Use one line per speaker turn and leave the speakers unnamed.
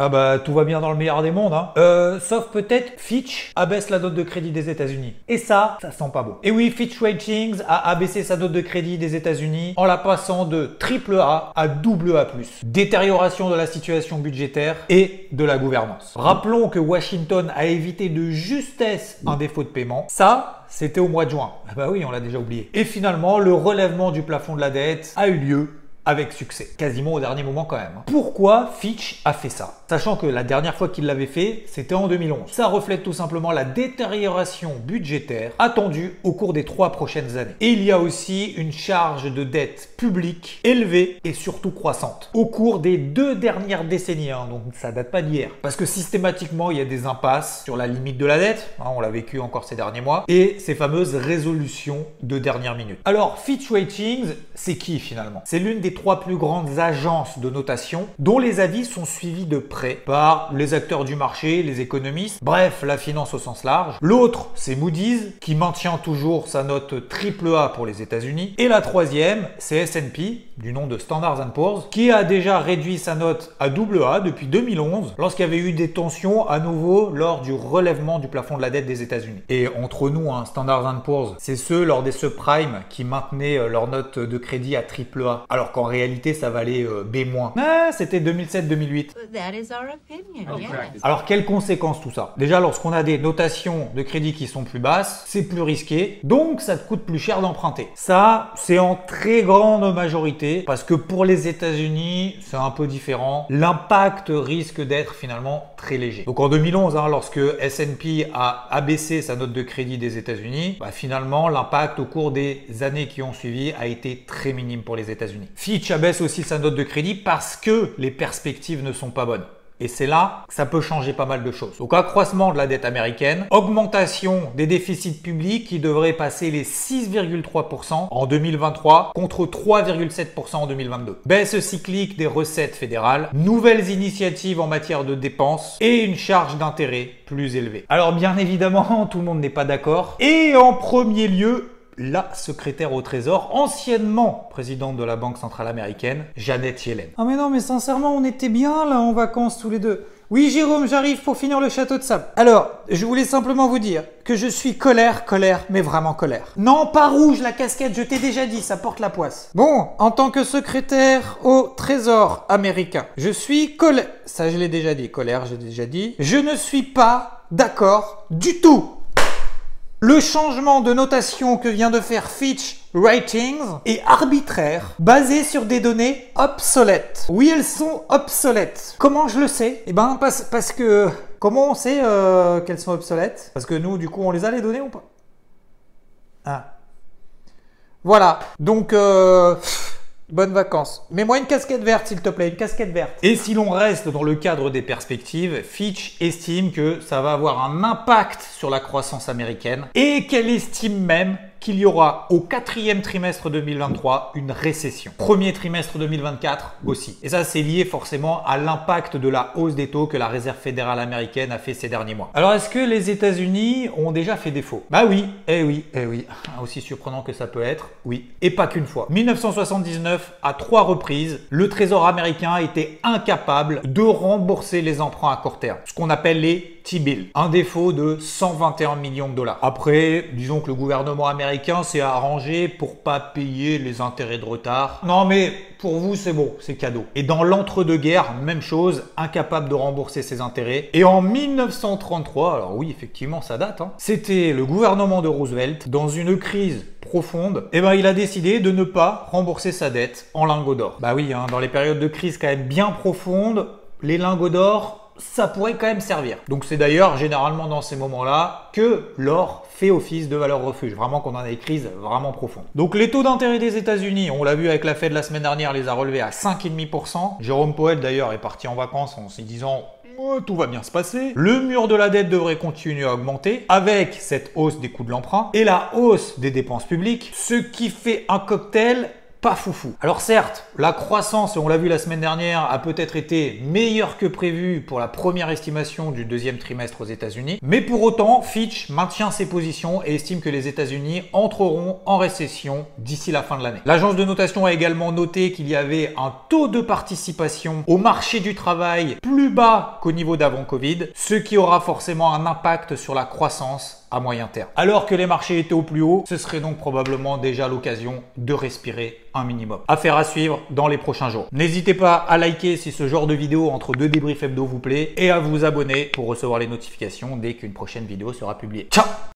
Ah bah tout va bien dans le meilleur des mondes, hein. Euh, sauf peut-être Fitch abaisse la note de crédit des États-Unis. Et ça, ça sent pas beau. Et oui, Fitch Ratings a abaissé sa note de crédit des États-Unis en la passant de triple A à double A+. Détérioration de la situation budgétaire et de la gouvernance. Rappelons que Washington a évité de justesse un défaut de paiement. Ça, c'était au mois de juin. Ah bah oui, on l'a déjà oublié. Et finalement, le relèvement du plafond de la dette a eu lieu avec succès, quasiment au dernier moment quand même. hein. Pourquoi Fitch a fait ça? Sachant que la dernière fois qu'il l'avait fait, c'était en 2011. Ça reflète tout simplement la détérioration budgétaire attendue au cours des trois prochaines années. Et il y a aussi une charge de dette publique élevée et surtout croissante au cours des deux dernières décennies, hein, donc ça date pas d'hier. Parce que systématiquement, il y a des impasses sur la limite de la dette, hein, on l'a vécu encore ces derniers mois, et ces fameuses résolutions de dernière minute. Alors, Fitch Ratings, c'est qui finalement? C'est l'une des trois plus grandes agences de notation dont les avis sont suivis de près par les acteurs du marché, les économistes, bref, la finance au sens large. L'autre, c'est Moody's qui maintient toujours sa note AAA pour les États-Unis. Et la troisième, c'est S&P, du nom de Standard Poor's, qui a déjà réduit sa note à AA depuis 2011 lorsqu'il y avait eu des tensions à nouveau lors du relèvement du plafond de la dette des États-Unis. Et entre nous, hein, Standard Poor's, c'est ceux lors des subprimes qui maintenaient euh, leur note de crédit à AAA, alors qu'en réalité ça valait euh, B-. Ah, c'était 2007-2008.
That is our opinion, yes.
Alors quelles conséquences tout ça? Déjà lorsqu'on a des notations de crédit qui sont plus basses, c'est plus risqué, donc ça te coûte plus cher d'emprunter. Ça, c'est en très grande majorité parce que pour les États-Unis, c'est un peu différent. L'impact risque d'être finalement très léger. Donc en 2011, hein, lorsque S&P a abaissé sa note de crédit des États-Unis, bah, finalement l'impact au cours des années qui ont suivi a été très minime pour les États-Unis. Fitch abaisse aussi sa note de crédit parce que les perspectives ne sont pas bonnes. Et c'est là que ça peut changer pas mal de choses. Donc accroissement de la dette américaine, augmentation des déficits publics qui devraient passer les 6,3% en 2023 contre 3,7% en 2022. Baisse cyclique des recettes fédérales, nouvelles initiatives en matière de dépenses et une charge d'intérêt plus élevée. Alors bien évidemment, tout le monde n'est pas d'accord. Et en premier lieu, la secrétaire au Trésor, anciennement présidente de la Banque Centrale Américaine, Janet Yellen.
Ah mais non, mais sincèrement, on était bien là en vacances tous les deux. Oui, Jérôme, j'arrive pour finir le château de sable. Alors, je voulais simplement vous dire que je suis colère, colère, mais vraiment colère. Non, pas rouge, la casquette, je t'ai déjà dit, ça porte la poisse. Bon, en tant que secrétaire au Trésor américain, je suis colère. Ça, je l'ai déjà dit, colère, j'ai déjà dit. Je ne suis pas d'accord du tout le changement de notation que vient de faire Fitch Ratings est arbitraire, basé sur des données obsolètes. Oui, elles sont obsolètes. Comment je le sais? Eh ben, parce, que... Comment on sait euh, qu'elles sont obsolètes? Parce que nous, du coup, on les a les données ou pas? Ah. Voilà. Donc, euh... Bonnes vacances. Mets-moi une casquette verte, s'il te plaît, une casquette verte.
Et si l'on reste dans le cadre des perspectives, Fitch estime que ça va avoir un impact sur la croissance américaine et qu'elle estime même qu'il y aura au quatrième trimestre 2023 une récession. Premier trimestre 2024 aussi. Et ça, c'est lié forcément à l'impact de la hausse des taux que la Réserve fédérale américaine a fait ces derniers mois. Alors, est-ce que les États-Unis ont déjà fait défaut? Bah oui, eh oui, eh oui. Aussi surprenant que ça peut être, oui. Et pas qu'une fois. 1979, à trois reprises, le Trésor américain été incapable de rembourser les emprunts à court terme, ce qu'on appelle les Un défaut de 121 millions de dollars. Après, disons que le gouvernement américain s'est arrangé pour pas payer les intérêts de retard. Non mais pour vous c'est bon, c'est cadeau. Et dans l'entre-deux-guerres, même chose, incapable de rembourser ses intérêts. Et en 1933, alors oui effectivement ça date, hein, c'était le gouvernement de Roosevelt dans une crise profonde, et ben il a décidé de ne pas rembourser sa dette en lingots d'or. Bah oui, hein, dans les périodes de crise quand même bien profondes, les lingots d'or ça pourrait quand même servir. Donc c'est d'ailleurs généralement dans ces moments-là que l'or fait office de valeur refuge, vraiment qu'on a des crises vraiment profondes. Donc les taux d'intérêt des États-Unis, on l'a vu avec la Fed la semaine dernière, les a relevés à 5,5%. Jérôme Powell d'ailleurs est parti en vacances en se disant tout va bien se passer. Le mur de la dette devrait continuer à augmenter avec cette hausse des coûts de l'emprunt et la hausse des dépenses publiques, ce qui fait un cocktail pas foufou. Alors certes, la croissance, on l'a vu la semaine dernière, a peut-être été meilleure que prévu pour la première estimation du deuxième trimestre aux États-Unis, mais pour autant, Fitch maintient ses positions et estime que les États-Unis entreront en récession d'ici la fin de l'année. L'agence de notation a également noté qu'il y avait un taux de participation au marché du travail plus bas qu'au niveau d'avant Covid, ce qui aura forcément un impact sur la croissance à moyen terme. Alors que les marchés étaient au plus haut, ce serait donc probablement déjà l'occasion de respirer un minimum. Affaire à suivre dans les prochains jours. N'hésitez pas à liker si ce genre de vidéo entre deux débriefs hebdo vous plaît et à vous abonner pour recevoir les notifications dès qu'une prochaine vidéo sera publiée. Ciao